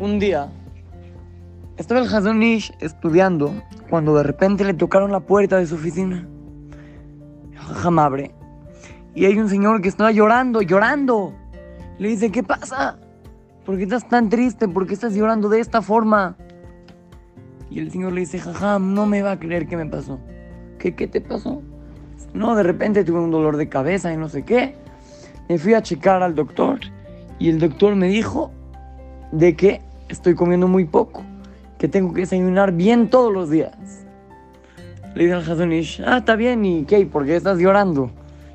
un día estaba el Hazonish estudiando cuando de repente le tocaron la puerta de su oficina. El abre. Y hay un señor que estaba llorando, llorando. Le dice, ¿qué pasa? ¿Por qué estás tan triste? ¿Por qué estás llorando de esta forma? Y el señor le dice, jajam, no me va a creer qué me pasó. ¿Qué, qué te pasó? No, de repente tuve un dolor de cabeza y no sé qué. Me fui a checar al doctor y el doctor me dijo de que estoy comiendo muy poco, que tengo que desayunar bien todos los días. Le dije al Hazonish, ah, está bien, ¿y qué? ¿Por qué estás llorando?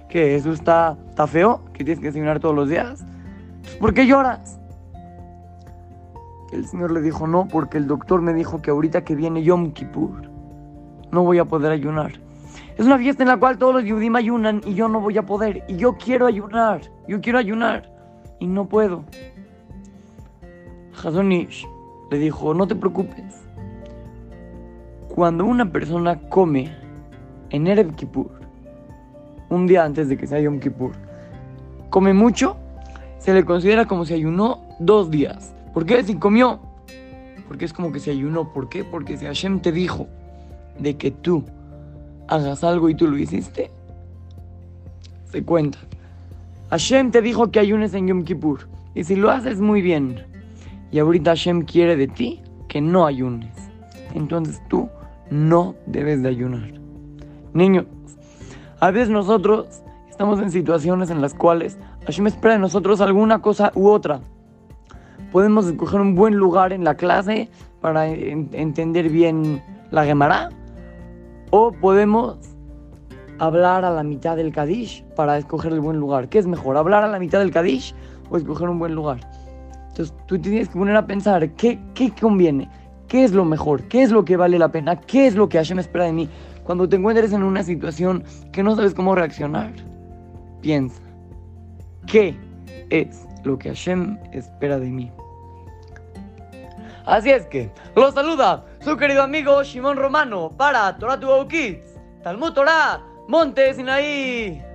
¿Que eso está, está feo? ¿Que tienes que desayunar todos los días? ¿Por qué lloras? El señor le dijo, no, porque el doctor me dijo que ahorita que viene Yom Kippur, no voy a poder ayunar. Es una fiesta en la cual todos los Yudim ayunan y yo no voy a poder. Y yo quiero ayunar, yo quiero ayunar y no puedo. Hazonish le dijo, no te preocupes. Cuando una persona come en Erev Kippur, un día antes de que sea Yom Kippur, come mucho, se le considera como si ayunó dos días. ¿Por qué? Si comió. Porque es como que se ayunó. ¿Por qué? Porque si Hashem te dijo de que tú hagas algo y tú lo hiciste, se cuenta. Hashem te dijo que ayunes en Yom Kippur. Y si lo haces muy bien, y ahorita Hashem quiere de ti que no ayunes, entonces tú no debes de ayunar. Niños, a veces nosotros estamos en situaciones en las cuales Hashem espera de nosotros alguna cosa u otra. Podemos escoger un buen lugar en la clase para entender bien la Gemara. O podemos hablar a la mitad del Kadish para escoger el buen lugar. ¿Qué es mejor, hablar a la mitad del Kadish o escoger un buen lugar? Entonces tú tienes que poner a pensar qué, qué conviene, qué es lo mejor, qué es lo que vale la pena, qué es lo que Hashem espera de mí. Cuando te encuentres en una situación que no sabes cómo reaccionar, piensa, ¿qué es lo que Hashem espera de mí? Así es que, los saluda su querido amigo Shimon Romano para Torah to Kids, Talmud Torah, Monte Sinaí.